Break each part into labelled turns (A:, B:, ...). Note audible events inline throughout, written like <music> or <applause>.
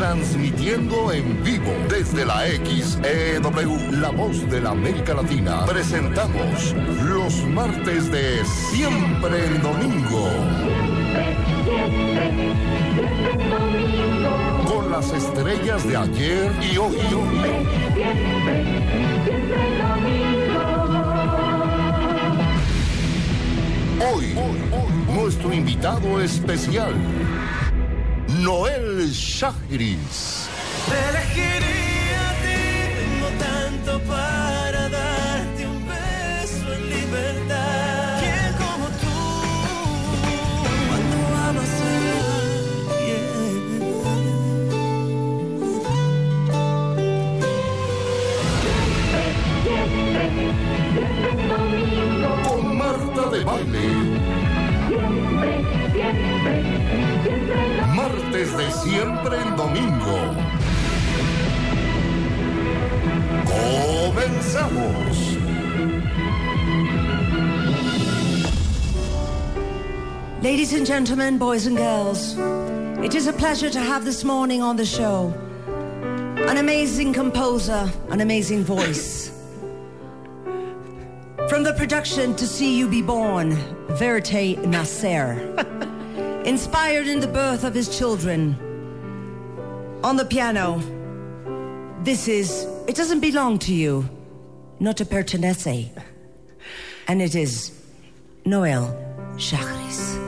A: Transmitiendo en vivo desde la XEW, la voz de la América Latina. Presentamos los martes de Siempre en Domingo. Con las estrellas de ayer y hoy. Hoy, nuestro invitado especial, Noel Shahris.
B: Te elegiría a ti, tengo tanto para darte un beso en libertad. ¿Quién como tú? Cuando amas a
A: Con Marta de Baile. Martes de siempre en domingo. Comenzamos.
C: Ladies and gentlemen, boys and girls, it is a pleasure to have this morning on the show an amazing composer, an amazing voice. <laughs> From the production To See You Be Born, Verite Nasser. <laughs> Inspired in the birth of his children. On the piano, this is It Doesn't Belong to You, Not a Pertenece. And it is Noel Chagris.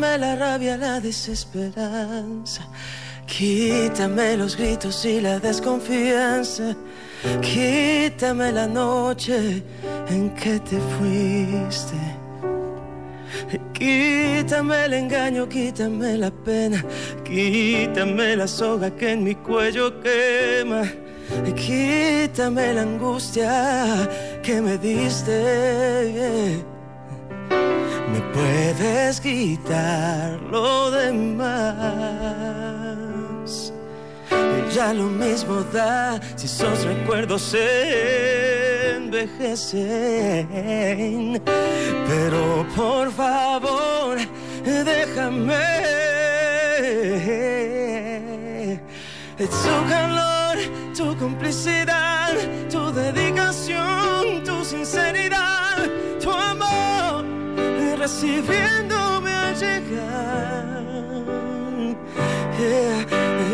B: Quítame la rabia, la desesperanza. Quítame los gritos y la desconfianza. Quítame la noche en que te fuiste. Quítame el engaño, quítame la pena. Quítame la soga que en mi cuello quema. Quítame la angustia que me diste. Puedes quitar lo demás. Ya lo mismo da si esos recuerdos se envejecen. Pero por favor, déjame. Tu calor, tu complicidad, tu dedicación, tu sinceridad, recibiéndome al llegar.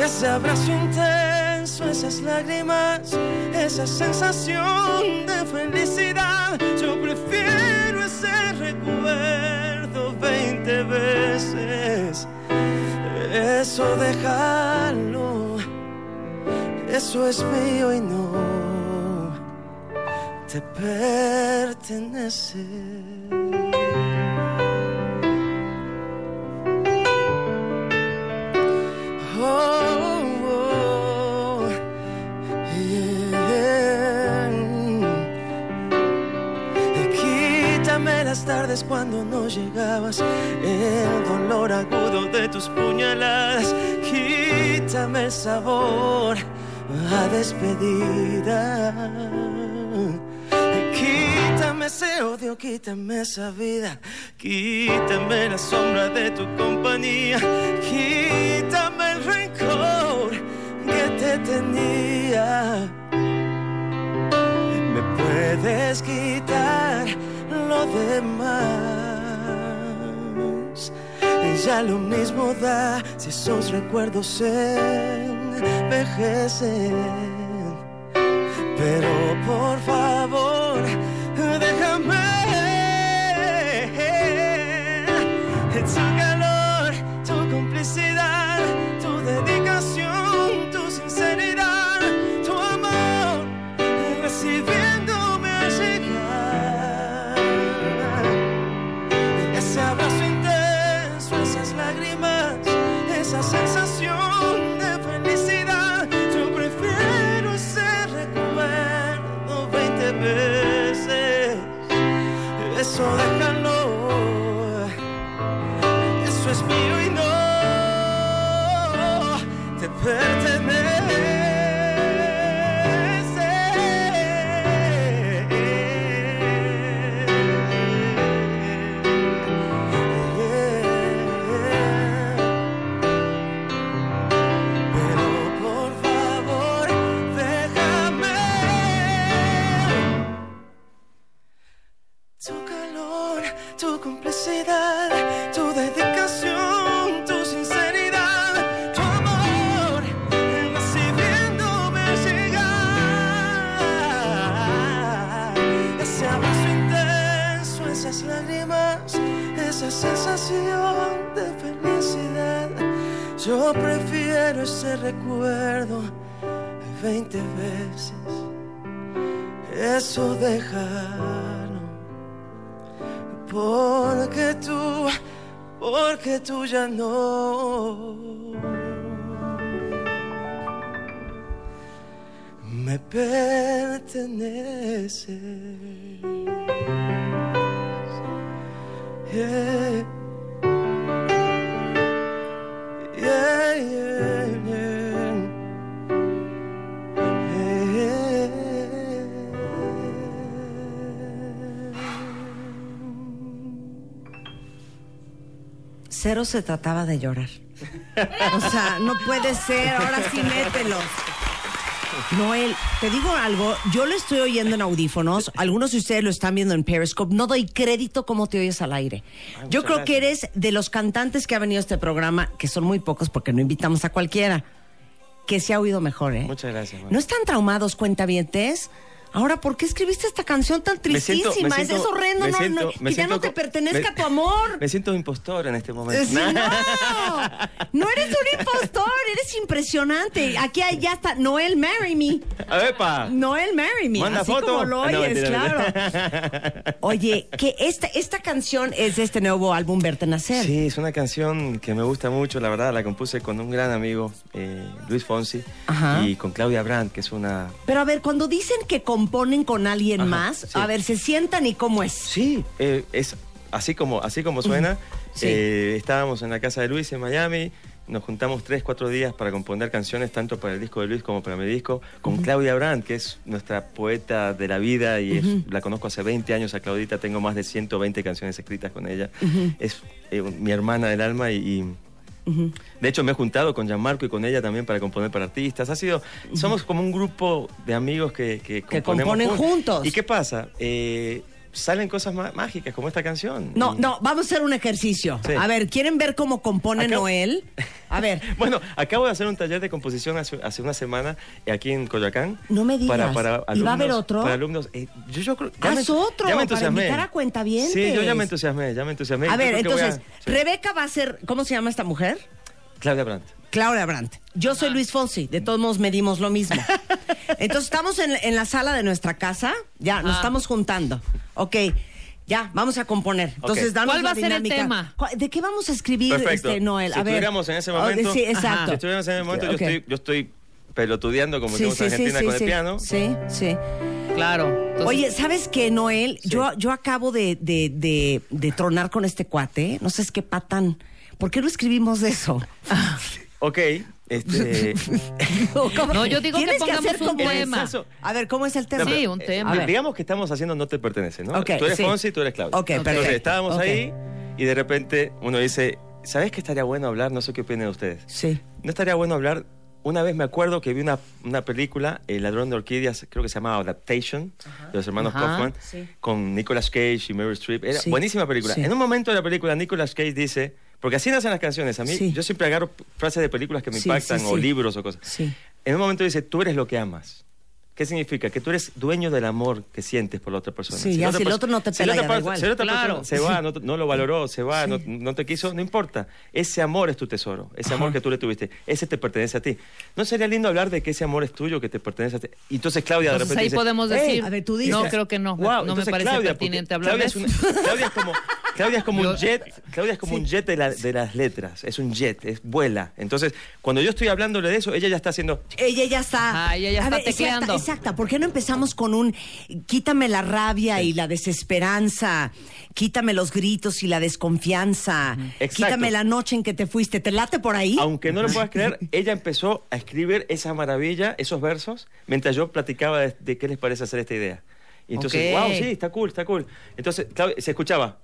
B: Ese abrazo intenso, esas lágrimas, esa sensación de felicidad. Yo prefiero ese recuerdo 20 veces. Eso déjalo, eso es mío y no te pertenece. Cuando no llegabas, el dolor agudo de tus puñaladas. Quítame el sabor a despedida. Quítame ese odio, quítame esa vida, quítame la sombra de tu compañía, quítame el rencor que te tenía. Me puedes quitar lo demás. Ya lo mismo da si esos recuerdos envejecen. Pero por favor, recuerdo 20 veces. Eso déjalo. Porque tú, porque tú ya no. Me perteneces. Yeah,
C: Cero se trataba de llorar. O sea, no puede ser, ahora sí mételo. Noel, te digo algo, yo lo estoy oyendo en audífonos, algunos de ustedes lo están viendo en Periscope, no doy crédito cómo te oyes al aire. yo creo que eres de los cantantes que ha venido a este programa, que son muy pocos porque no invitamos a cualquiera, que se ha oído mejor, ¿eh?
B: Muchas gracias.
C: ¿No están traumados, cuentavientes? Ahora, ¿por qué escribiste esta canción tan
B: Me siento-
C: tristísima? es horrendo, no,
B: siento-
C: no, que ya no te pertenezca
B: me-
C: tu amor.
B: Me siento impostor en este momento.
C: Sí, no, <laughs> no eres un impostor, eres impresionante. Aquí hay- ya está, Noel, marry me.
B: A ver, pa.
C: Noel, marry me.
B: Manda
C: así
B: foto.
C: como lo
B: Ah, no,
C: oyes, claro. <laughs> Oye, que esta, esta canción es de este nuevo álbum Verte Nacer.
B: Sí, es una canción que me gusta mucho, la verdad, la compuse con un gran amigo, eh, Luis Fonsi,
C: Ajá.
B: y con Claudia Brandt, que es una...
C: Pero a ver, cuando dicen que componen con alguien
B: Ajá,
C: más,
B: sí.
C: a ver, se sientan y cómo es.
B: Sí, eh, es así como, así como suena.
C: Sí.
B: Eh, estábamos en la casa de Luis en Miami, nos juntamos tres, cuatro días para componer canciones, tanto para el disco de Luis como para mi disco, con Claudia Brandt, que es nuestra poeta de la vida y es- la conozco hace 20 años a Claudita, tengo más de 120 canciones escritas con ella. Es eh, mi hermana del alma y... y De hecho, me he juntado con Gianmarco y con ella también para componer para artistas. Ha sido, somos como un grupo de amigos que, que,
C: Que componen
B: jun-
C: juntos.
B: ¿Y qué pasa? Eh, salen cosas má- mágicas como esta canción.
C: No, no, vamos a hacer un ejercicio.
B: Sí.
C: A ver, ¿quieren ver cómo compone Noel? A ver. <laughs>
B: Bueno, acabo de hacer un taller de composición hace, hace una semana aquí en Coyoacán.
C: No me digas.
B: Para, para
C: ¿Y va a
B: alumnos,
C: haber otro?
B: Para alumnos. Eh, yo, yo creo-
C: Haz otro, para invitar a cuentavientes.
B: Sí, yo ya me entusiasmé, ya me entusiasmé.
C: A
B: Yo
C: ver,
B: a-
C: entonces,
B: sí.
C: Rebeca va a ser, ¿cómo se llama esta mujer?
B: Claudia Brandt.
C: Claudia Brandt. Yo soy Luis Fonsi, de todos modos medimos lo mismo. <laughs> Entonces estamos en, en la sala de nuestra casa, ya nos
D: Ajá.
C: estamos juntando. Ok, ya, vamos a componer. Entonces,
B: Ok.
C: danos
D: ¿Cuál
C: la
D: va a ser el
C: dinámica.
D: tema?
C: ¿Cu- ¿De qué vamos a escribir,
B: Perfecto.
C: este, Noel?
B: Si
C: a ver.
B: estuviéramos en ese
C: Oh,
B: momento.
C: Sí, exacto.
B: Si estuviéramos en ese momento,
C: Ok.
B: yo, estoy, yo estoy pelotudeando como
C: Sí,
B: decimos en
C: sí,
B: Argentina
C: sí,
B: con
C: sí.
B: el piano.
C: Sí, sí.
D: Claro. Entonces,
C: Oye, ¿sabes qué, Noel? Yo, yo acabo de, de, de, de tronar con este cuate. No sé es qué patán. ¿Por qué no escribimos eso? <laughs>
B: Ok, este. <laughs>
D: No, yo digo que
C: Tienes
D: pongamos
C: hacer
D: un
C: como
D: tema.
C: A ver, ¿cómo es el tema?
B: No,
D: Sí,
B: pero,
D: un
B: eh,
D: tema.
C: A ver.
B: digamos que estamos haciendo No te pertenece, ¿no?
C: Ok,
B: tú eres
C: sí.
B: Fonsi, tú eres Claudia.
C: Ok,
B: Entonces,
C: perfecto.
B: estábamos
C: Ok.
B: ahí y de repente uno dice, ¿sabes qué estaría bueno hablar? No sé qué opinan ustedes.
C: Sí.
B: No estaría bueno hablar. Una vez me acuerdo que vi una, una película, El ladrón de orquídeas, creo que se llamaba Adaptation, de los hermanos
D: Ajá.
B: Kaufman,
C: Sí.
B: con Nicolas Cage y Meryl Streep. Era
C: Sí.
B: buenísima película.
C: Sí.
B: En un momento de la película, Nicolas Cage dice, porque así nacen las canciones, a mí
C: Sí.
B: yo siempre agarro frases de películas que me
C: Sí,
B: impactan
C: sí,
B: o libros o cosas.
C: Sí.
B: En un momento dice, tú eres lo que amas. ¿Qué significa? Que tú eres dueño del amor que sientes por la otra persona.
C: Sí, ya,
B: la
C: si el
B: otra
C: otro no te
B: si la
C: pela,
B: otra per-
C: igual.
B: Si la otra
D: Claro.
B: se va, no, no lo valoró, se va, no, no te quiso, no importa. Ese amor es tu tesoro, ese amor que tú le tuviste, ese te pertenece a ti. ¿No sería lindo hablar de que ese amor es tuyo, que te pertenece a ti? Y entonces Claudia de
D: entonces
B: repente
D: ahí
B: dice,
D: podemos
B: "Ey,
D: decir.
C: a ver, tú dices.
D: No, creo que no.
B: Wow,
D: no me
B: entonces,
D: parece
B: Claudia,
D: pertinente hablar
B: Claudia
D: de
B: es
D: eso.
B: una- Claudia es como, Claudia es como
D: Yo-
B: un jet, Claudia es como un jet de, la- de las letras, es un jet, es vuela. Entonces, cuando yo estoy hablándole de eso, ella ya está haciendo
C: Ella ya está.
D: Ah, ella ya está
C: exacta,
D: tecleando.
C: Exacta, ¿Por qué no empezamos con un quítame la rabia y la desesperanza? Quítame los gritos y la desconfianza.
B: Exacto.
C: Quítame la noche en que te fuiste. ¿Te late por ahí?
B: Aunque no lo puedas creer, ella empezó a escribir esa maravilla, esos versos, mientras yo platicaba de, de qué les parece hacer esta idea. Y entonces,
D: Ok.
B: wow, sí, está cool, está cool. Entonces, Claudia, se escuchaba.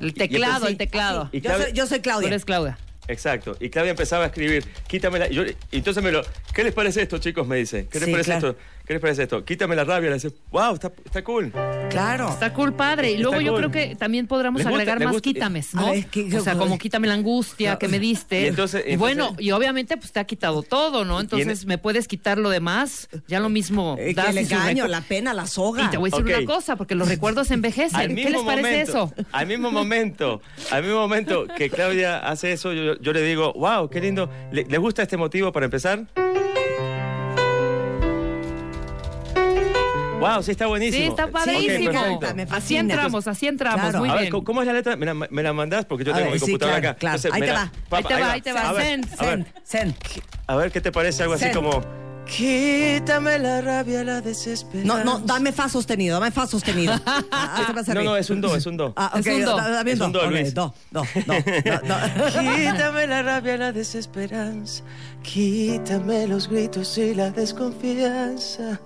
D: El teclado,
B: entonces-
D: el teclado.
B: Y
C: yo,
B: Claudia-
C: soy, yo soy
D: Tú
C: Claudia.
D: eres Claudia.
B: Exacto. Y Claudia empezaba a escribir, quítame la... y yo- y entonces me lo... ¿Qué les parece esto, chicos? Me dice. ¿Qué les
C: Sí,
B: parece
C: claro.
B: esto? ¿Qué les parece esto? Quítame la rabia. Le dice, wow, está, está cool.
C: Claro.
D: Está cool, padre. Y
B: Está
D: luego yo
B: cool.
D: creo que también podríamos
B: gusta-
D: agregar más
B: gusta-
D: quítames, ¿no?
C: ver, ¿qué-
D: o sea, como quítame la angustia que me diste.
B: Y entonces-
D: Y bueno, y obviamente pues te ha quitado todo, ¿no? Entonces me puedes quitar lo demás. Ya lo mismo.
C: Eh, que el engaño, la pena, la soga.
D: Y te voy a decir una cosa, porque los recuerdos envejecen. ¿Qué les parece
B: momento,
D: eso?
B: Al mismo momento, al mismo momento que Claudia hace eso, yo le digo, wow, qué lindo. ¿Le, ¿le gusta este motivo para empezar? Wow, sí, está buenísimo.
D: Sí, está padrísimo.
B: perfecto.
C: Me
D: así entramos, así entramos.
C: Claro.
D: Muy
B: a ver,
D: bien.
B: ¿cómo- ¿cómo es la letra? ¿Me la, me la mandás? Porque yo tengo
C: ver,
B: mi
C: sí,
B: computadora
C: claro,
B: acá.
C: claro. Ahí
B: me
C: te
B: la-
C: va.
B: pa-
D: Ahí te va, ahí te va.
B: A ver,
D: Send,
B: a ver,
C: Zen, zen.
B: a ver, ¿qué te parece? Algo así como...
E: Quítame la rabia, la desesperanza.
C: No, no, dame fa sostenido, dame fa sostenido. <laughs> Ah, ahí te
B: No, no, es un do, es un do.
C: Ah,
D: Es
C: ok,
D: un do.
C: da- dame
B: Es un do, Luis.
C: do, do, do, do, do. <laughs>
E: Quítame la rabia, la desesperanza. Quítame los gritos y la desconfianza.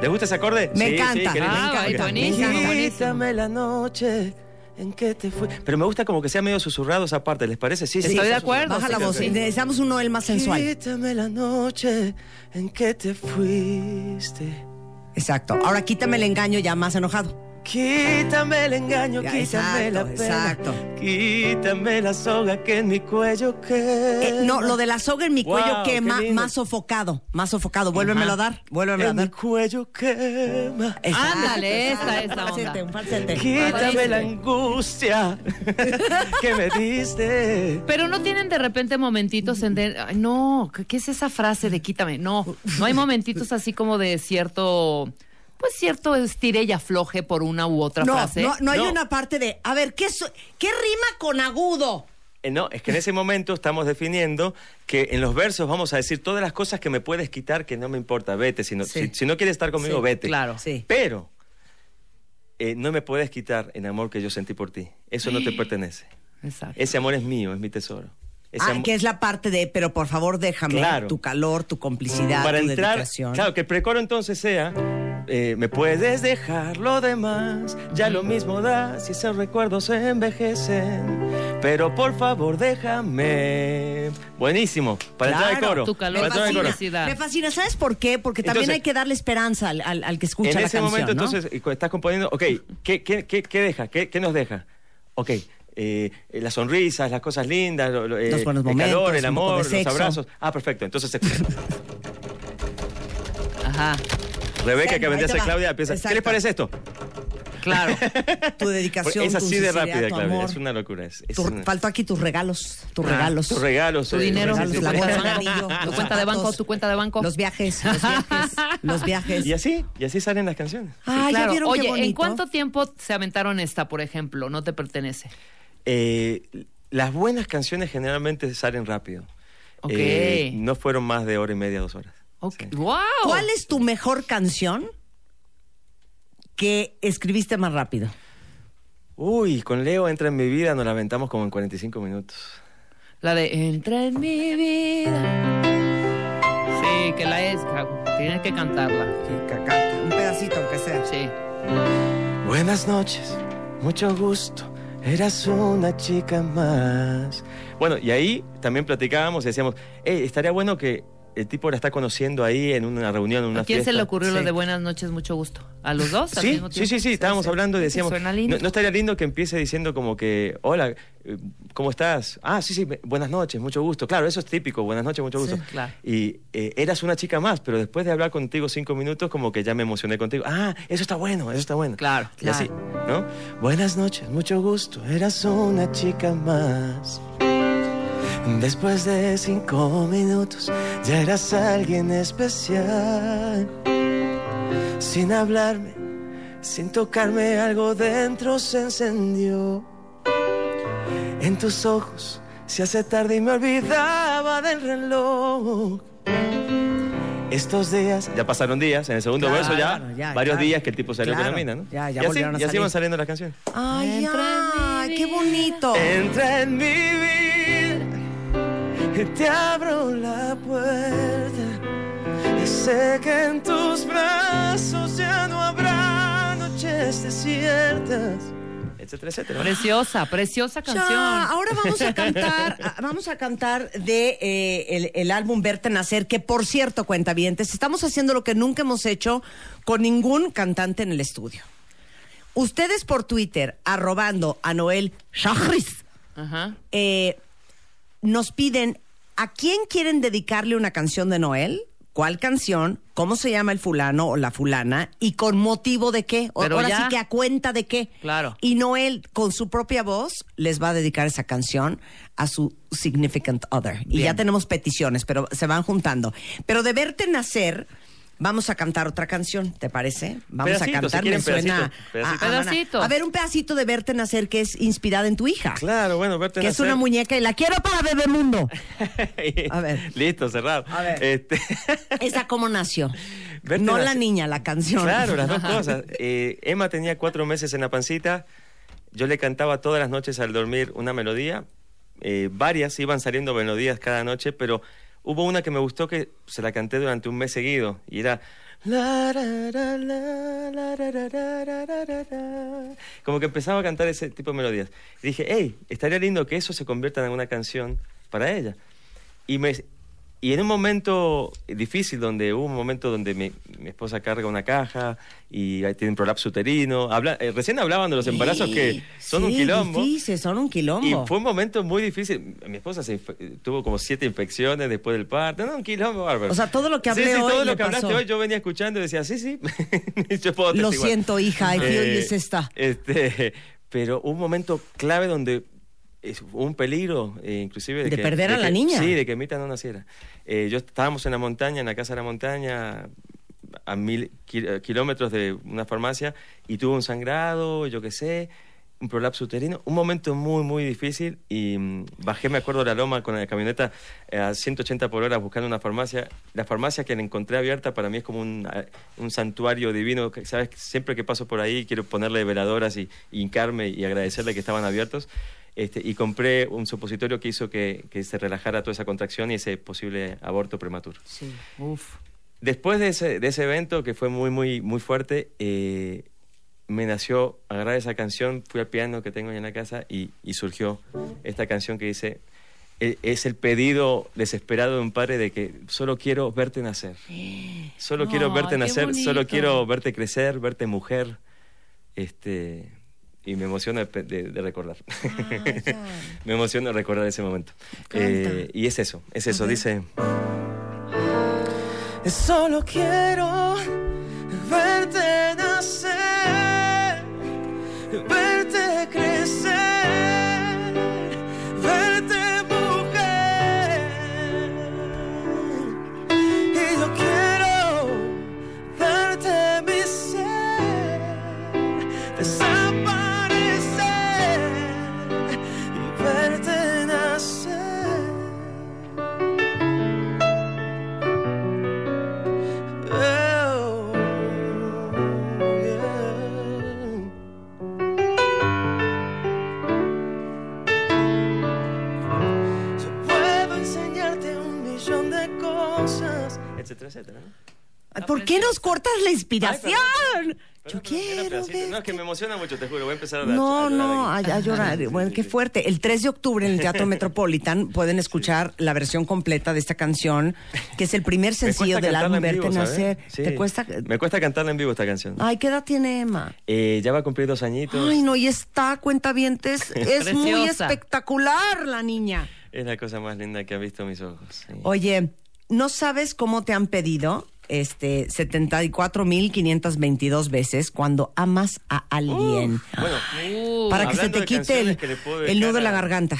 B: ¿Les gusta ese acorde?
C: Me
B: Sí,
C: encanta.
B: sí,
D: buenísimo,
C: encanta.
D: buenísimo.
E: La noche en que te fui.
B: Pero me gusta como que sea medio susurrado esa parte, ¿les parece? Sí, sí.
D: Estoy de acuerdo.
C: Baja la voz,
B: sí.
C: necesitamos un Noel más sensual.
E: Quítame la noche en que te fuiste.
C: Exacto. Ahora quítame el engaño ya más enojado.
E: Quítame el engaño,
C: Ya,
E: quítame
C: exacto,
E: la pena.
C: exacto.
E: Quítame la soga que en mi cuello.
C: Eh, no, lo de la soga en mi
B: Wow,
C: cuello quema, más sofocado, más sofocado. Vuélvemelo a dar, vuélvemelo a
E: En mi
C: dar.
E: cuello quema.
C: Exacto.
D: Ándale, esta, esta
C: Un falsete,
D: onda.
C: un falsete.
E: Quítame la angustia <laughs> que me diste.
D: Pero no tienen de repente momentitos en de, ay, no, ¿qué- ¿qué es esa frase de quítame? No, no hay momentitos así como de cierto, pues cierto estire y afloje por una u otra
C: No,
D: frase.
C: no, no hay
B: No.
C: una parte de, a ver, ¿qué, so- ¿qué rima con agudo?
B: Eh, no, es que en ese momento estamos definiendo que en los versos vamos a decir todas las cosas que me puedes quitar que no me importa, vete. Si no,
C: Sí.
B: si, si no quieres estar conmigo,
C: Sí,
B: vete.
D: claro.
C: Sí.
B: Pero eh, no me puedes quitar el amor que yo sentí por ti. Eso no te pertenece.
D: Exacto.
B: Ese amor es mío, es mi tesoro. Ese
C: Ah, que es la parte de, pero por favor déjame
B: Claro.
C: tu calor, tu complicidad,
B: para
C: tu
B: entrar,
C: dedicación.
B: claro, que el precoro entonces sea, eh, me puedes dejar lo demás, ya lo mismo da si esos recuerdos se envejecen, pero por favor déjame. Buenísimo, para entrar al
C: Claro,
B: coro.
D: tu calor,
B: para
C: Me
B: entrar al
C: fascina, me fascina. ¿Sabes por qué? Porque también
B: Entonces-
C: hay que darle esperanza al, al- al que escucha
B: En
C: la
B: ese
C: canción,
B: momento
C: ¿no?
B: entonces y cu- estás componiendo, ok, ¿qué, qué, qué, qué deja? ¿Qué, qué nos deja? Ok. Eh, eh, las sonrisas, las cosas lindas, lo- lo, eh,
C: Los buenos
B: el calor,
C: momentos,
B: el
C: poco de
B: amor, los
C: sexo.
B: abrazos. Ah, perfecto. Entonces,
D: Ajá,
B: Rebeca, que vendría a ser. Claudia, piensa, ¿qué les parece esto?
D: claro.
C: tu dedicación,
B: es
C: tu
B: así de rápida, Claudia.
C: amor.
B: Es una locura. Es, es
C: Tu-
B: una-
C: Faltó aquí tus regalos, tus
B: Ah,
C: regalos.
B: Tus regalos.
D: Tu
B: eh,
D: dinero,
B: sí,
C: regalos,
B: sí,
C: la
B: sí.
C: bolsa, el anillo,
D: Tu
C: los
D: cuenta de banco, tu cuenta de banco.
C: Los viajes, los viajes, los viajes.
B: Y así, y así salen las canciones.
C: Ah, ya
D: claro.
C: vieron qué
D: Oye, ¿en cuánto tiempo se aventaron esta, por ejemplo? No te pertenece.
B: Eh, las buenas canciones generalmente salen rápido.
D: Ok.
B: Eh, no fueron más de hora y media, dos horas.
D: Ok.
B: Sí.
D: ¡Wow!
C: ¿Cuál es tu mejor canción que escribiste más rápido?
B: Uy, con Leo entra en mi vida, nos la aventamos como en 45 minutos.
D: La de Entra en mi vida. Sí, que la es. Tienes que cantarla.
C: Sí, cacata. Un pedacito, aunque sea.
D: Sí.
E: Buenas noches, mucho gusto. Eras una chica más.
B: Bueno, y ahí también platicábamos y decíamos, hey, estaría bueno que el tipo la está conociendo ahí en una reunión, en una
D: ¿A quién
B: fiesta.
D: se le ocurrió lo de buenas noches, mucho gusto? ¿A los dos? al
B: Sí,
D: mismo
B: sí,
D: tiempo?
B: sí, sí, estábamos hablando y decíamos,
D: Suena lindo.
B: ¿no, no estaría lindo que empiece diciendo como que, hola, eh, ¿cómo estás? Ah, sí, sí, buenas noches, mucho gusto. Claro, eso es típico, buenas noches, mucho gusto.
D: Sí, claro.
B: Y eh, eras una chica más, pero después de hablar contigo cinco minutos, como que ya me emocioné contigo. Ah, eso está bueno, eso está bueno.
D: Claro,
B: Y así, ¿no?
E: Buenas noches, mucho gusto. Eras una chica más. Después de cinco minutos ya eras alguien especial. Sin hablarme, sin tocarme, algo dentro se encendió. En tus ojos se hace tarde y me olvidaba del reloj. Estos días
B: Ya pasaron días, en el segundo
C: Claro,
B: verso ya,
C: ya,
B: varios
C: claro.
B: días que el tipo salió
C: Claro,
B: con la mina, ¿no?
C: ya, ya
B: y así,
C: a
B: y así van saliendo las canciones.
C: Ay,
D: Entra en mi
C: ay, qué bonito.
E: Entra en mi vida y te abro la puerta. Y sé que en tus brazos ya no habrá noches desiertas.
B: Etcétera, etcétera.
D: Preciosa, preciosa canción.
C: Ya, ahora vamos a cantar, <laughs> vamos a cantar de eh, el, el álbum Verte Nacer, que por cierto, cuentavientes, estamos haciendo lo que nunca hemos hecho con ningún cantante en el estudio. Ustedes por Twitter, arrobando a Noel Shahriz,
D: Ajá.
C: eh, nos piden a quién quieren dedicarle una canción de Noel, cuál canción, cómo se llama el fulano o la fulana y con motivo de qué. O- Ahora
D: ya-
C: sí que a cuenta de qué.
D: Claro.
C: Y Noel, con su propia voz, les va a dedicar esa canción a su significant other. Y ya tenemos peticiones, pero se van juntando. Pero de verte nacer, vamos a cantar otra canción, ¿te parece? Vamos
B: Pedacito,
C: a cantar,
B: si quieren,
C: me suena.
B: pedacito, pedacito.
C: a- a-
D: Pedacito.
C: A ver, un pedacito de verte nacer que es inspirada en tu hija.
B: Claro, bueno, verte
C: Que es
B: nacer.
C: una muñeca y la quiero para Bebemundo. <laughs> A ver.
B: Listo, cerrado.
C: A ver.
B: Este, <laughs>
C: ¿Esa cómo nació? <laughs>
B: Verte
C: no
B: nacer.
C: la niña, la canción.
B: Claro, las dos cosas. Eh, Emma tenía cuatro meses en la pancita. Yo le cantaba todas las noches al dormir una melodía. Eh, varias iban saliendo melodías cada noche, pero hubo una que me gustó que se la canté durante un mes seguido y era. Como que empezaba a cantar ese tipo de melodías. Dije, hey, estaría lindo que eso se convierta en una canción para ella. Y, me, y en un momento difícil, donde hubo un momento donde mi, mi esposa carga una caja y tiene un prolapso uterino, habla, eh, recién hablaban de los embarazos que son un
C: Sí,
B: quilombo.
C: difícil, son un quilombo.
B: Y fue un momento muy difícil. Mi esposa se tuvo como siete infecciones después del parto. No, un quilombo bárbaro.
C: O sea, todo lo que
B: Sí,
C: hablé
B: sí,
C: hoy
B: todo lo que hablaste
C: pasó.
B: hoy yo venía escuchando y decía, sí, sí. <laughs> yo puedo
C: Lo siento, hija, I feel you, sister.
B: Este, pero un momento clave donde es- un peligro, eh, inclusive...
C: De
B: que-
C: perder a la
B: que-
C: niña.
B: Sí, de que Mita no naciera. Eh, yo estábamos en la montaña, en la casa de la montaña, a mil eh, kilómetros de una farmacia, y tuvo un sangrado, yo qué sé, un prolapso uterino, un momento muy, muy difícil, y mm, bajé, me acuerdo, la loma con la camioneta eh, a 180 por hora buscando una farmacia. La farmacia que la encontré abierta para mí es como un, un santuario divino, que, ¿sabes? Siempre que paso por ahí quiero ponerle veladoras y, y hincarme y agradecerle que estaban abiertos. Este, y compré un supositorio que hizo que, que se relajara toda esa contracción y ese posible aborto prematuro.
C: Sí, uf.
B: Después de ese, de ese evento, que fue muy, muy, muy fuerte, eh, me nació agarrar esa canción, fui al piano que tengo en la casa y, y surgió esta canción que dice, e- es el pedido desesperado de un padre de que solo quiero verte nacer. <gasps> Solo quiero verte nacer, solo quiero verte crecer, verte mujer. Este, y me emociona de, recordar.
C: ya. <laughs>
B: me emociona recordar ese momento. Eh, y es eso, es eso, dice...
F: Solo quiero verte
B: etcétera, etcétera. ¿no?
C: Ay, ¿Por qué nos cortas la inspiración?
B: Perdón,
C: Yo
B: perdón, era
C: quiero
B: pedacito. No, es que me emociona mucho, te juro. Voy a empezar a
C: No,
B: a
C: no, a, llorar. Bueno, qué fuerte. El 3 de octubre en el Teatro <laughs> Metropolitan pueden escuchar la versión completa de esta canción, que es el primer
B: Me
C: sencillo del álbum Verte. Nacer.
B: Sí.
C: ¿Te cuesta?
B: Me cuesta cantarla en vivo esta canción.
C: Ay, ¿qué edad tiene Emma?
B: Eh, ya va a cumplir dos añitos.
C: Ay, no, y está, cuentavientes, <laughs> es muy espectacular la niña.
B: Es la cosa más linda que han visto mis ojos. sí.
C: Oye, ¿no sabes cómo te han pedido este 74.522 veces cuando amas a alguien?
B: Bueno,
D: Uh,
C: para que se te quite el, nudo de la garganta.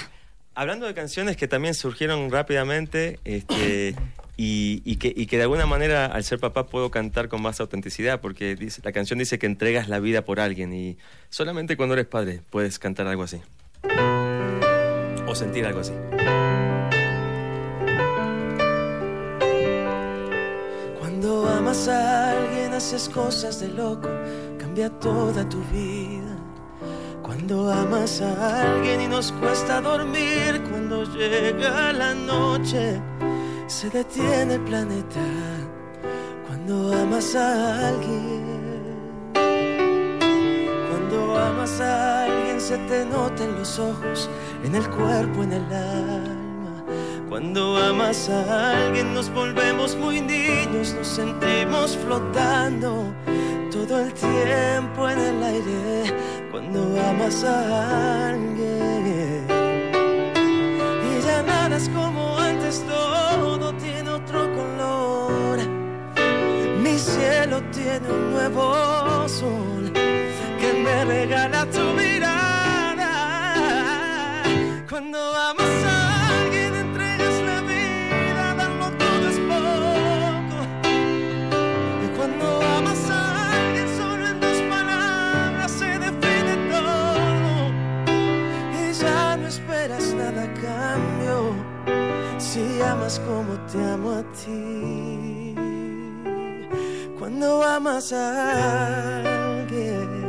B: hablando de canciones que también surgieron rápidamente este, y, y que, y que de alguna manera al ser papá puedo cantar con más autenticidad porque dice, la canción dice que entregas la vida por alguien y solamente cuando eres padre puedes cantar algo así. O sentir algo así.
F: Amas a alguien haces cosas de loco, cambia toda tu vida. Cuando amas a alguien y nos cuesta dormir, cuando llega la noche, se detiene el planeta. Cuando amas a alguien, cuando amas a alguien se te nota en los ojos, en el cuerpo, en el alma. Cuando amas a alguien nos volvemos muy niños, nos sentimos flotando todo el tiempo en el aire. Cuando amas a alguien y ya nada es como antes, todo tiene otro color.
B: cielo tiene un nuevo sol que me regala tu mirada. Cuando amas a amas como te amo a ti. Cuando amas a alguien.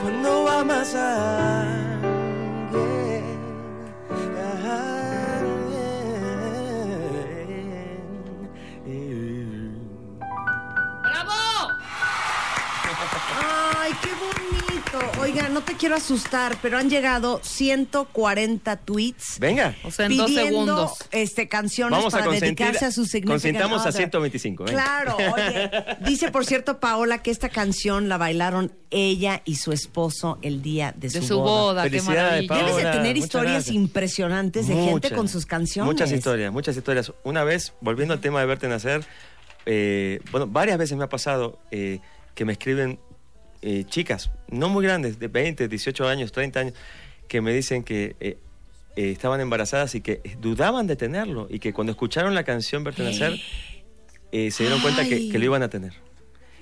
B: Cuando amas a alguien.
C: No te quiero asustar, pero han llegado 140 tweets
G: Venga.
D: O sea, en dos
C: pidiendo
D: segundos.
C: este, canciones
G: Vamos
C: para dedicarse a sus
G: consintamos a 125, venga.
C: Claro, oye. <laughs> Dice, por cierto, Paola, que esta canción la bailaron ella y su esposo el día de,
D: De su boda, qué
G: Felicidades,
D: maravilla.
C: Debes de tener historias
G: gracias.
C: impresionantes de gente con sus canciones.
G: Muchas historias, muchas historias. Una vez, volviendo al tema de verte nacer, eh, bueno, varias veces me ha pasado eh, que me escriben eh, chicas, no muy grandes, de 20, 18 años, 30 años, que me dicen que eh, eh, estaban embarazadas y que dudaban de tenerlo y que cuando escucharon la canción Verte nacer, eh, se dieron cuenta que, que lo iban a tener.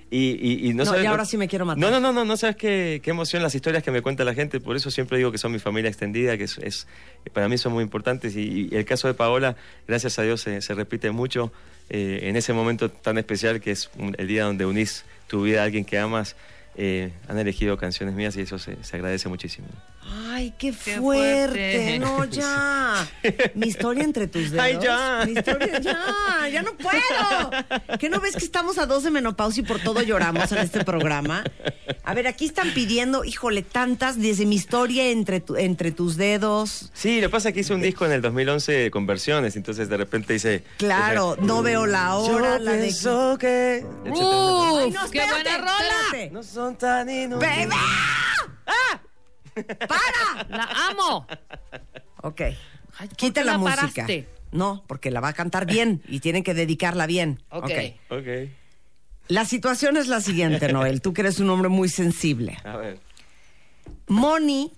G: Y, y- y no,
C: No,
G: sabes
C: y ahora sí me quiero matar.
G: No, no, no, no, no sabes qué, qué emoción las historias que me cuenta la gente. Por eso siempre digo que son mi familia extendida, que es, es- para mí son muy importantes. Y, y el caso de Paola, gracias a Dios, se, se repite mucho eh, en ese momento tan especial que es el día donde unís tu vida a alguien que amas. Eh, han elegido canciones mías y eso se, se agradece muchísimo.
C: Ay, qué
D: Qué
C: fuerte.
D: fuerte.
C: No, ya. Mi historia entre tus dedos.
G: Ay, ya.
C: Mi historia, ya. Ya no puedo. ¿Qué no ves que estamos a dos de menopausia y por todo lloramos en este programa? A ver, aquí están pidiendo, híjole, tantas, desde mi historia entre, tu- entre tus dedos.
G: Sí, lo que pasa es que hice un disco en el 2011 con versiones, entonces de repente hice...
C: Claro, no veo la hora,
B: Yo
C: la de.
B: pienso que
C: Ay,
D: ¡Uf!
C: no,
D: ¡Qué buena rola!
C: espérate.
B: no son tan inútiles.
C: ¡Bebé! ¡Para!
D: ¡La amo!
C: Ok.
D: Ay, ¿por
C: Quita la,
D: la
C: música. No, porque la va a cantar bien y tienen que dedicarla bien.
D: Ok.
G: Ok,
C: La situación es la siguiente, Noel. Tú que eres un hombre muy sensible.
G: a ver.
C: Moni,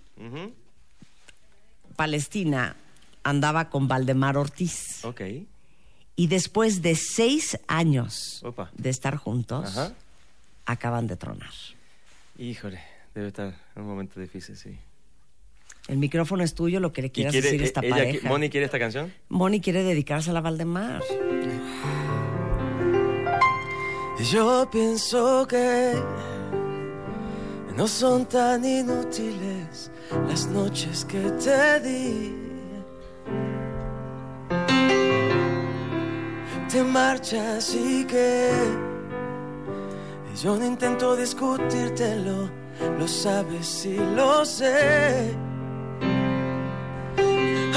C: Palestina, andaba con Valdemar Ortiz.
G: Ok,
C: Y después de seis años
G: Opa.
C: de estar juntos,
G: ajá.
C: acaban de tronar.
G: Híjole, debe estar en un momento difícil, sí.
C: El micrófono es tuyo, lo que le
G: ¿Y
C: quieras
G: quiere,
C: decir a esta
G: ella,
C: pareja.
G: Moni quiere esta canción?
C: Moni quiere dedicársela a Valdemar.
B: Yo pienso que no son tan inútiles las noches que te di. Te marchas y que yo no intento discutírtelo, lo sabes y lo sé.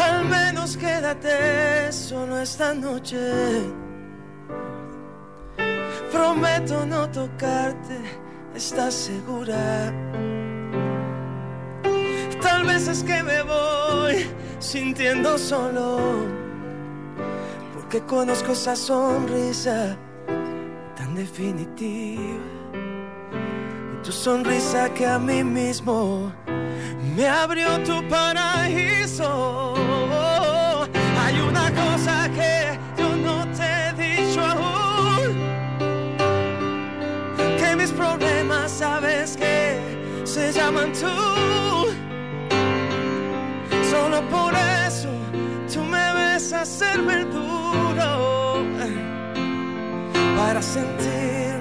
B: Al menos quédate solo esta noche. Prometo no tocarte, ¿estás segura? Tal vez es que me voy sintiendo solo, porque conozco esa sonrisa tan definitiva. Tu sonrisa que a mí mismo me abrió tu paraíso. Hay una cosa que yo no te he dicho aún que mis problemas sabes que se llaman tú. Solo por eso tú me ves hacer verduro para sentirme un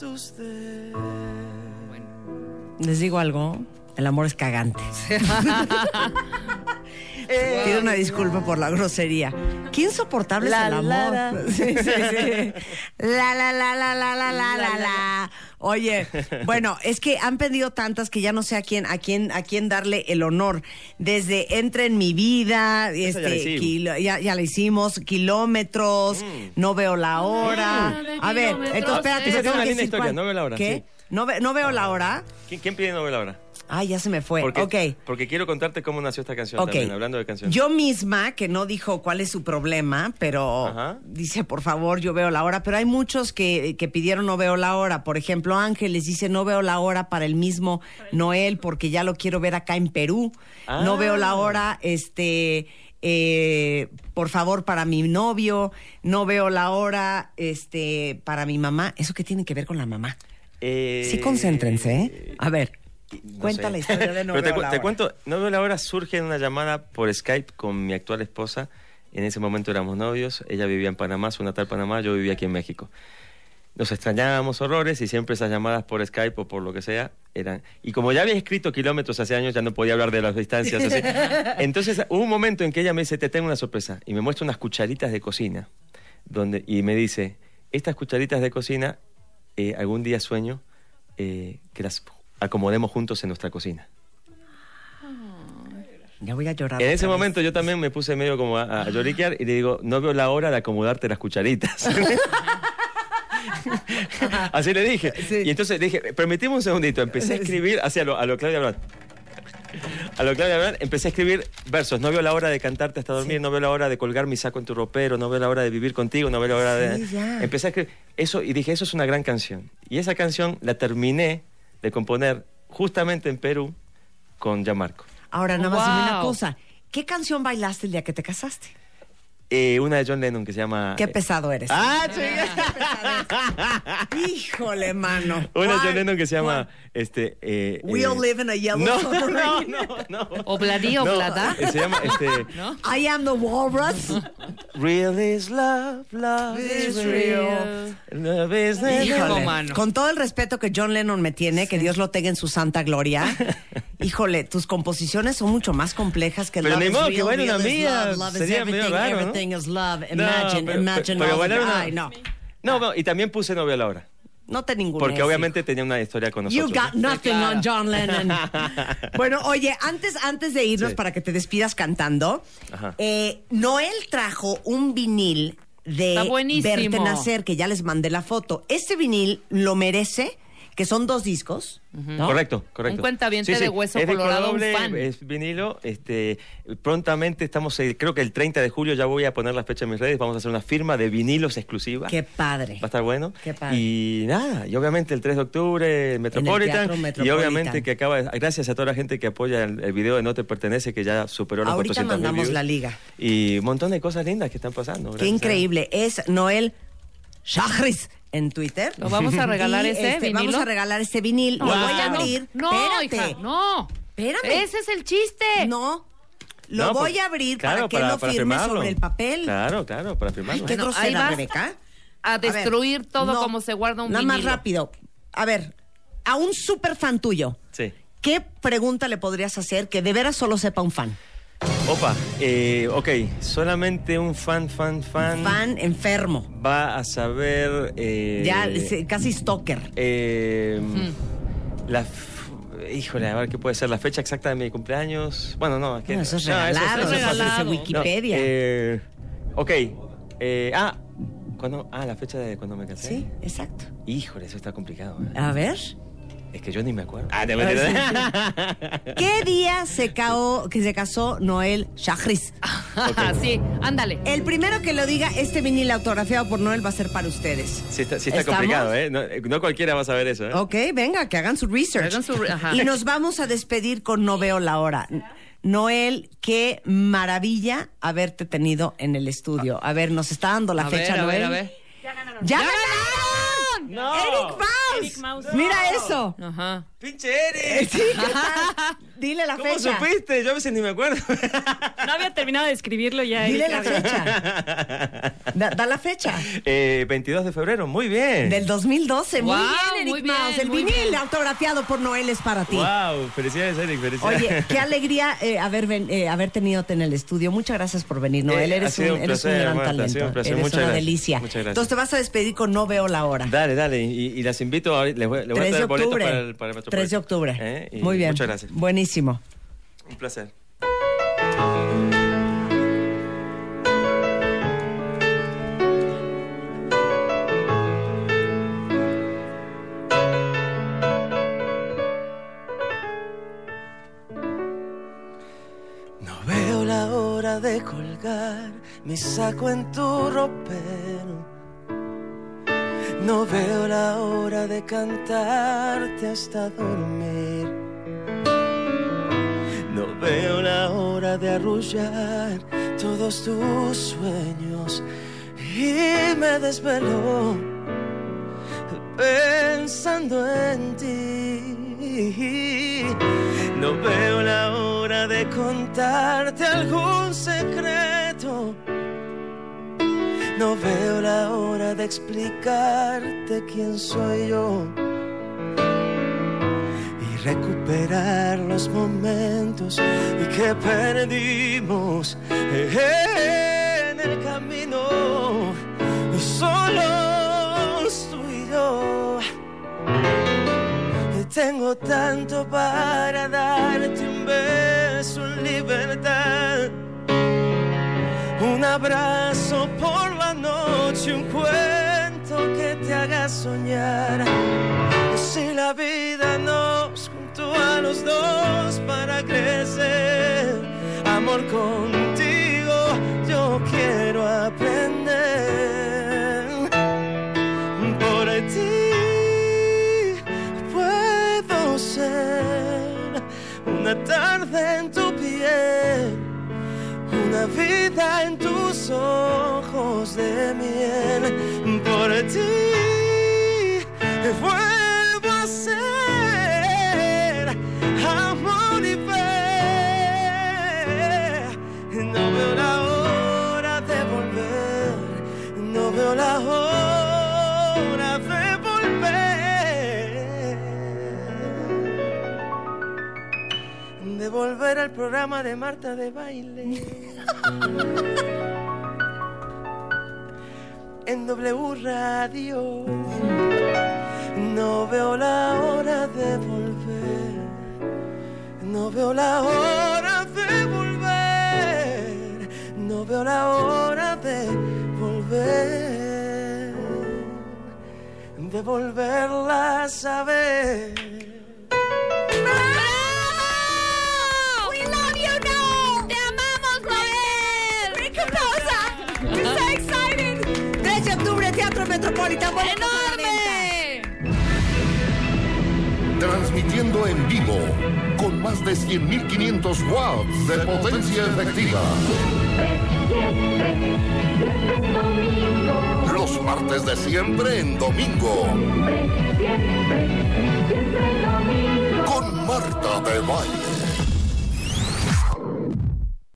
B: dedos.
C: Les digo algo, el amor es cagante. <laughs> Pido una disculpa por la grosería. Qué insoportable
B: La,
C: es el
B: la,
C: amor.
B: la.
C: Sí, sí, sí. <laughs> La, la, la, la, la, la, la, la, la. Oye, <laughs> bueno, es que han pedido tantas que ya no sé a quién, a quién, a quién darle el honor. Desde Entra en mi vida,
B: Esa ya la
C: este,
B: hicimos.
C: kilo- ya, ya la hicimos, kilómetros, no veo la hora.
D: Ah,
C: A ver, entonces espérate,
D: esa
C: tengo
B: una linda historia,
C: cuál.
B: no veo la hora,
C: ¿Qué?
B: sí.
C: No, ve- no veo la hora.
B: ¿Quién, quién pide novela ahora?
C: Ay, ya se me fue.
B: Porque,
C: ok.
B: porque quiero contarte cómo nació esta canción
C: Ok.
B: también, hablando de canciones.
C: Yo misma, que no dijo cuál es su problema, pero
B: Ajá.
C: dice, por favor, yo veo la hora. Pero hay muchos que, que pidieron no veo la hora. Por ejemplo, Ángeles dice, no veo la hora para el mismo Noel porque ya lo quiero ver acá en Perú.
B: Ah.
C: No veo la hora, este... eh, por favor, para mi novio, no veo la hora, este, para mi mamá. ¿Eso qué tiene que ver con la mamá?
B: Eh,
C: Sí, concéntrense, ¿eh? A ver,
B: no
C: cuenta
B: sé.
C: la historia de <laughs> no
B: Pero te,
C: veo la
B: te cuento, No veo la hora surge en una llamada por Skype con mi actual esposa. En ese momento éramos novios. Ella vivía en Panamá, su natal Panamá. Yo vivía aquí en México. Nos extrañábamos horrores y siempre esas llamadas por Skype o por lo que sea eran. Y como ya había escrito kilómetros hace años, ya no podía hablar de las distancias. así. <laughs> Entonces hubo un momento en que ella me dice: Te tengo una sorpresa. Y me muestra unas cucharitas de cocina. Donde, y me dice: Estas cucharitas de cocina, eh, algún día sueño eh, que las acomodemos juntos en nuestra cocina.
C: Ya voy a llorar.
B: En ese
C: vez.
B: momento yo también me puse medio como a, a lloriquear y le digo, no veo la hora de acomodarte las cucharitas. <laughs> Así le dije.
C: Sí.
B: Y entonces le dije, permitime un segundito, empecé a escribir hacia lo, a lo Claudia Brand. A lo Claudia Brand, empecé a escribir versos. No veo la hora de cantarte hasta dormir, no veo la hora de colgar mi saco en tu ropero, no veo la hora de vivir contigo, no veo la hora de...
C: Sí.
B: Empecé a escribir eso y dije, eso es una gran canción. Y esa canción la terminé de componer justamente en Perú con Gianmarco.
C: Ahora, nada más dime una cosa. ¿Qué canción bailaste el día que te casaste?
B: Eh, una de John Lennon que se llama...
C: Qué
B: eh,
C: pesado eres.
B: ¡Ah, chica! <laughs>
C: Híjole, mano.
B: Una de. John Lennon que se llama... Este, eh,
C: We
B: eh,
C: all live in a yellow
B: no,
C: submarine. <laughs>
B: no, no, no.
D: Obladí,
B: No,
D: oblada.
B: eh, se llama este... <laughs>
D: ¿No?
C: I am the walrus.
B: Real is love, love is real. Love is
C: Híjole,
D: mano.
C: con todo el respeto que John Lennon me tiene, que Dios lo tenga en su santa gloria. Híjole, tus composiciones son mucho más complejas que
B: Pero
C: Love
B: ni modo que
C: real
B: una mía,
C: love, love is
B: sería medio raro, ¿no?
C: Everything is love.
B: No,
C: Imagine,
B: pero-
C: imagine
B: pero
C: all Ay, no.
B: No, no, y también puse novia a la hora.
C: No te ningún
B: Porque obviamente tenía una historia con
C: You
B: nosotros.
C: got
B: ¿no?
C: nothing
D: claro.
C: on John Lennon. <laughs> bueno, oye, antes, antes de irnos
B: Sí.
C: para que te despidas cantando, eh, Noel trajo un vinil de. Verte Nacer, que ya les mandé la foto. Este vinil lo merece, que son dos discos. ¿no?
B: Correcto, correcto.
D: Un cuentaviente de Hueso
B: es
D: Colorado, un
B: doble,
D: fan.
B: Es vinilo. Este, prontamente estamos, eh, creo que el 30 de julio ya voy a poner la fecha en mis redes. Vamos a hacer una firma de vinilos exclusiva.
C: Qué padre.
B: Va a estar bueno.
C: Qué padre.
B: Y nada, y obviamente el 3 de octubre, el Metropolitan. Y obviamente que acaba, de- gracias a toda la gente que apoya el, el video de No Te Pertenece, que ya superó los
C: Ahorita
B: 400
C: mandamos
B: views.
C: la liga.
B: Y un montón de cosas lindas que están pasando.
C: Qué
B: a-
C: increíble. Es Noel Shahris en Twitter.
D: ¿Lo vamos a regalar
C: Y,
D: ese
C: este,
D: vinilo?
C: Vamos a regalar este vinil. Lo
D: No,
C: voy a
D: no,
C: abrir.
D: No,
C: Espérate.
D: hija, no.
C: Espérame.
D: Ese es el chiste.
C: No. Lo
B: No,
C: voy
B: pues,
C: a abrir
B: claro,
C: para que lo firme
B: firmarlo.
C: sobre el papel.
B: Claro, claro, para firmarlo.
C: Qué
D: Bueno, ahí
C: grosera,
D: vas
C: Rebeca.
D: a
C: ver,
D: destruir todo como se guarda un
C: Nada más
D: vinilo.
C: rápido. A ver, a un super fan tuyo,
B: Sí.
C: ¿qué pregunta le podrías hacer que de veras solo sepa un fan?
B: Opa, eh, ok, solamente un fan, fan, fan,
C: Fan enfermo.
B: va a saber... eh,
C: Ya, casi stalker.
B: eh, La... Híjole, a ver qué puede ser la fecha exacta de mi cumpleaños. Bueno, no, es que...
C: No, eso es
B: no,
C: regalado,
B: eso-
C: Wikipedia.
B: No, eh, ok, eh, ah, ¿cuándo? Ah, la fecha de cuando me casé.
C: Sí, exacto.
B: Híjole, eso está complicado. ¿eh?
C: A ver.
B: Es que yo ni me acuerdo. Ah, te <laughs>
C: ¿Qué día se, cao- que se casó Noel Shahris? <laughs>
D: sí, ándale.
C: El primero que lo diga, este vinil autografiado por Noel va a ser para ustedes.
B: Sí está, sí está
C: ¿Estamos?
B: complicado, ¿eh? No, no cualquiera va a saber eso, ¿eh?
C: Ok, venga, que hagan su research.
D: Hagan su re- ajá.
C: Y nos vamos a despedir con No veo la hora. Noel, qué maravilla haberte tenido en el estudio. A ver, nos está dando la
D: A
C: fecha,
D: ver, a
C: Noel.
D: ver, a ver.
C: ¡Ya,
D: ¡Ya
C: ganaron!
B: No.
C: ¡Eric Bauer!
H: Eric Mouse.
C: Mira eso.
D: Ajá.
G: ¡Pinche Eric!
C: Sí, ¿qué <laughs> tal? Dile la
G: ¿Cómo
C: fecha.
G: supiste? Yo a veces ni me acuerdo. <laughs>
H: No había terminado de escribirlo ya.
C: Dile
H: Eric.
C: la fecha. Da, da la fecha.
G: Eh, 22 de febrero, muy bien.
C: Del 2012. muy
D: Wow,
C: bien, Eric
D: muy bien,
C: Mouse. El
D: muy
C: vinil
D: bien.
C: autografiado por Noel es para ti.
G: Wow, felicidades, Eric, felicidades.
C: Oye, qué alegría eh, haber, ven- eh, haber tenido en el estudio. Muchas gracias por venir, Noel.
G: Eh,
C: Eres, un,
G: un
C: eres un
G: placer,
C: gran
G: Marta, ha
C: talento.
G: sido un placer.
C: Eres
G: Muchas
C: una
G: gracias.
C: delicia.
G: Muchas gracias.
C: Entonces te vas a despedir con No Veo la Hora.
G: Dale, dale, y, y las invito, ahorita, les voy, les voy a
C: 3 de
G: traer boletos
C: octubre.
G: para el, para el
C: 3 de octubre.
G: Eh, y
C: Muy bien.
G: Muchas gracias.
C: Buenísimo.
G: Un placer.
B: No veo la hora de colgar mi saco en tu ropero. No veo la hora de cantarte hasta dormir. No veo la hora de arrullar todos tus sueños. Y me desvelo pensando en ti. No veo la hora de contarte algún secreto. No veo la hora de explicarte quién soy yo. Y recuperar los momentos que perdimos en el camino. Solos tú y yo. Tengo tanto para darte un beso en libertad. Un abrazo por la noche, un cuento que te haga soñar. Si la vida nos juntó a los dos para crecer, amor contigo yo quiero aprender. Una vida en tus ojos de miel. Por ti de volver al programa de Marta de baile. <laughs> En W Radio. No veo la hora de volver. No veo la hora de volver. No veo la hora de volver. De volverla a saber.
C: A la venta.
A: Transmitiendo en vivo con más de 100.500 watts de potencia efectiva. Los martes de siempre en domingo. Con Marta de Baile.